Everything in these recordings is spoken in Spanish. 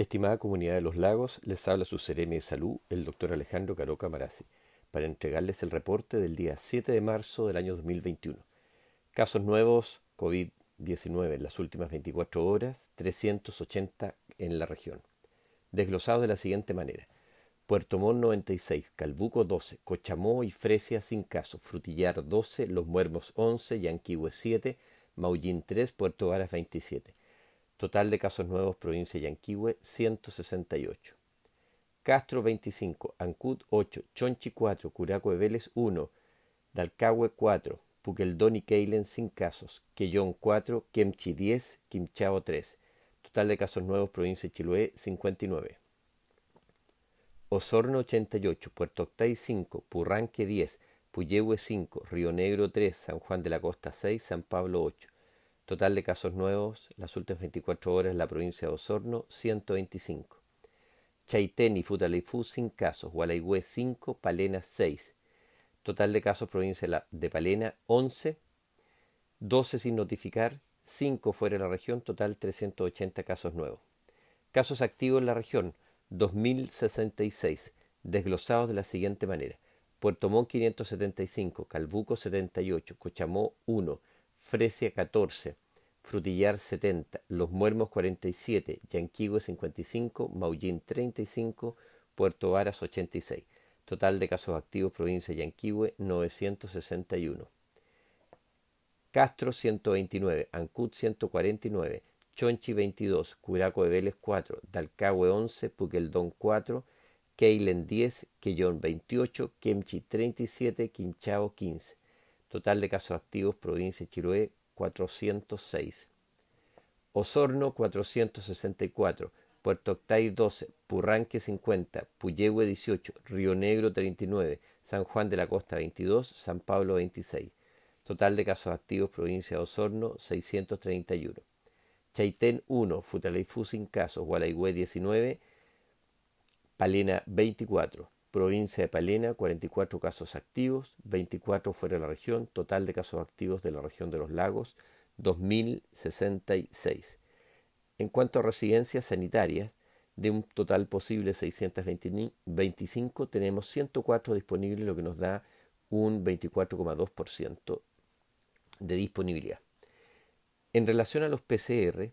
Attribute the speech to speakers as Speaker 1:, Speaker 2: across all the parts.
Speaker 1: Estimada comunidad de los lagos, les habla su seremi de salud, el doctor Alejandro Caroca Marazzi, para entregarles el reporte del día 7 de marzo del año 2021. Casos nuevos COVID-19 en las últimas 24 horas, 380 en la región. Desglosados de la siguiente manera. Puerto Montt 96, Calbuco 12, Cochamó y Fresia sin casos, Frutillar 12, Los Muermos 11, Yanquihue 7, Maullín 3, Puerto Varas 27. Total de casos nuevos, provincia de Yanquihue, 168. Castro 25, Ancud 8, Chonchi 4, Curaco de Vélez 1, Dalcahue 4, Puqueldón y Keilen sin casos, Quellón 4, Kemchi 10, Quimchao 3. Total de casos nuevos, provincia de Chiloé 59. Osorno 88, Puerto Octay 5, Purranque 10, Puyehue 5, Río Negro 3, San Juan de la Costa 6, San Pablo 8. Total de casos nuevos, las últimas 24 horas en la provincia de Osorno, 125. Chaitén y Futaleifú sin casos, Gualaigüe 5, Palena 6. Total de casos provincia de Palena 11, 12 sin notificar, 5 fuera de la región, total 380 casos nuevos. Casos activos en la región 2066, desglosados de la siguiente manera. Puerto Montt 575, Calbuco 78, Cochamó 1, Fresia 14, Frutillar 70, Los Muermos 47, Yanquihue 55, Maullín 35, Puerto Varas 86. Total de casos activos provincia de Yanquihue 961. Castro 129, Ancud 149, Chonchi 22, Curaco de Vélez 4, Dalcahue 11, Puqueldón 4, Keilen 10, Quellón 28, Kemchi 37, Quinchao 15. Total de casos activos, provincia de Chiloé, 406. Osorno, 464. Puerto Octay, 12. Purranque, 50. Puyehue, 18. Río Negro, 39. San Juan de la Costa, 22. San Pablo, 26. Total de casos activos, provincia de Osorno, 631. Chaitén, 1. Futaleifú, sin casos. Gualaigüe, 19. Palena, 24. Provincia de Palena, 44 casos activos, 24 fuera de la región, total de casos activos de la región de los lagos, 2.066. En cuanto a residencias sanitarias, de un total posible 625, tenemos 104 disponibles, lo que nos da un 24,2% de disponibilidad. En relación a los PCR,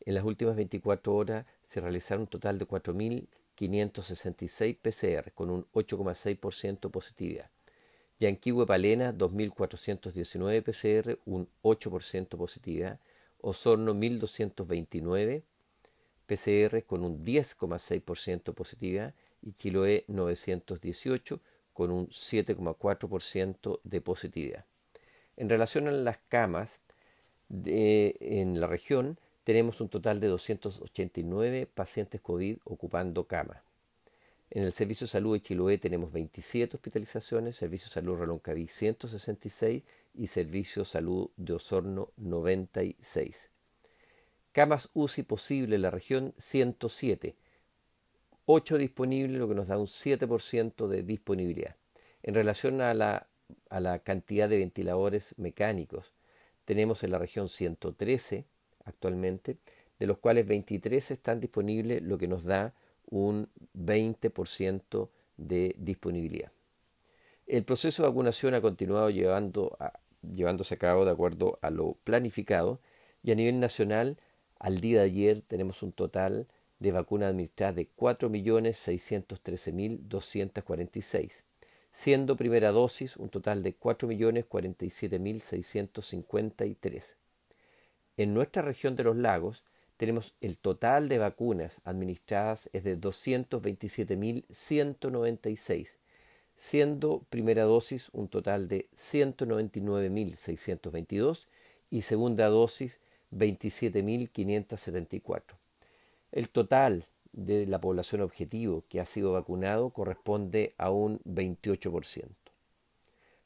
Speaker 1: en las últimas 24 horas se realizaron un total de 4.000 566 PCR con un 8,6% positividad. Yanquihue Palena 2.419 PCR, un 8% positividad. Osorno 1.229 PCR con un 10,6% positividad y Chiloé 918 con un 7,4% de positividad. En relación a las camas en la región, tenemos un total de 289 pacientes COVID ocupando cama. En el Servicio de Salud de Chiloé tenemos 27 hospitalizaciones, Servicio de Salud Reloncaví 166 y Servicio de Salud de Osorno 96. Camas UCI posible en la región 107, 8 disponibles, lo que nos da un 7% de disponibilidad. En relación a la, a la cantidad de ventiladores mecánicos, tenemos en la región 113, actualmente, de los cuales 23 están disponibles, lo que nos da un 20% de disponibilidad. El proceso de vacunación ha continuado llevando llevándose a cabo de acuerdo a lo planificado y a nivel nacional, al día de ayer tenemos un total de vacunas administradas de 4.613.246, siendo primera dosis un total de 4.047.653. En nuestra región de los lagos tenemos el total de vacunas administradas es de 227.196, siendo primera dosis un total de 199.622 y segunda dosis 27.574. El total de la población objetivo que ha sido vacunado corresponde a un 28%.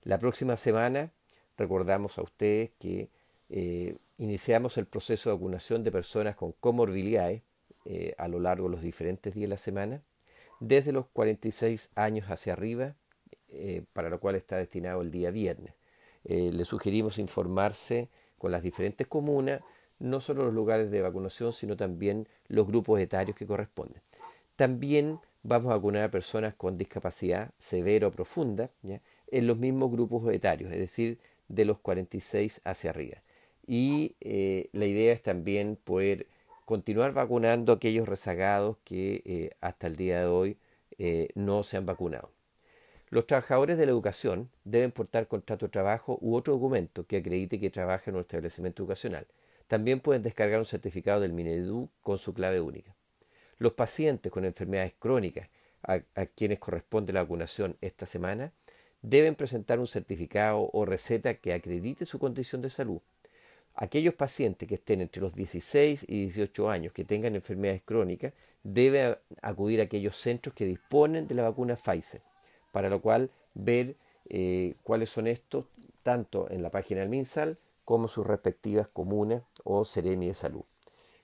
Speaker 1: La próxima semana recordamos a ustedes que eh, iniciamos el proceso de vacunación de personas con comorbilidades eh, a lo largo de los diferentes días de la semana, desde los 46 años hacia arriba, eh, para lo cual está destinado el día viernes. le sugerimos informarse con las diferentes comunas no solo los lugares de vacunación, sino también los grupos etarios que corresponden. También vamos a vacunar a personas con discapacidad severa o profunda en los mismos grupos etarios, es decir, de los 46 hacia arriba. Y eh, la idea es también poder continuar vacunando a aquellos rezagados que eh, hasta el día de hoy eh, no se han vacunado. Los trabajadores de la educación deben portar contrato de trabajo u otro documento que acredite que trabaja en un establecimiento educacional. También pueden descargar un certificado del Minedu con su clave única. Los pacientes con enfermedades crónicas a, quienes corresponde la vacunación esta semana deben presentar un certificado o receta que acredite su condición de salud. Aquellos pacientes que estén entre los 16 y 18 años que tengan enfermedades crónicas deben acudir a aquellos centros que disponen de la vacuna Pfizer, para lo cual ver eh, cuáles son estos tanto en la página del MinSal como sus respectivas comunas o Seremi de Salud.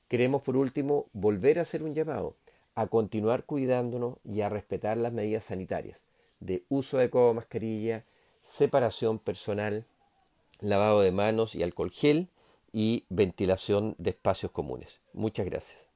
Speaker 1: Queremos por último volver a hacer un llamado a continuar cuidándonos y a respetar las medidas sanitarias de uso de mascarilla, separación personal, lavado de manos y alcohol gel y ventilación de espacios comunes. Muchas gracias.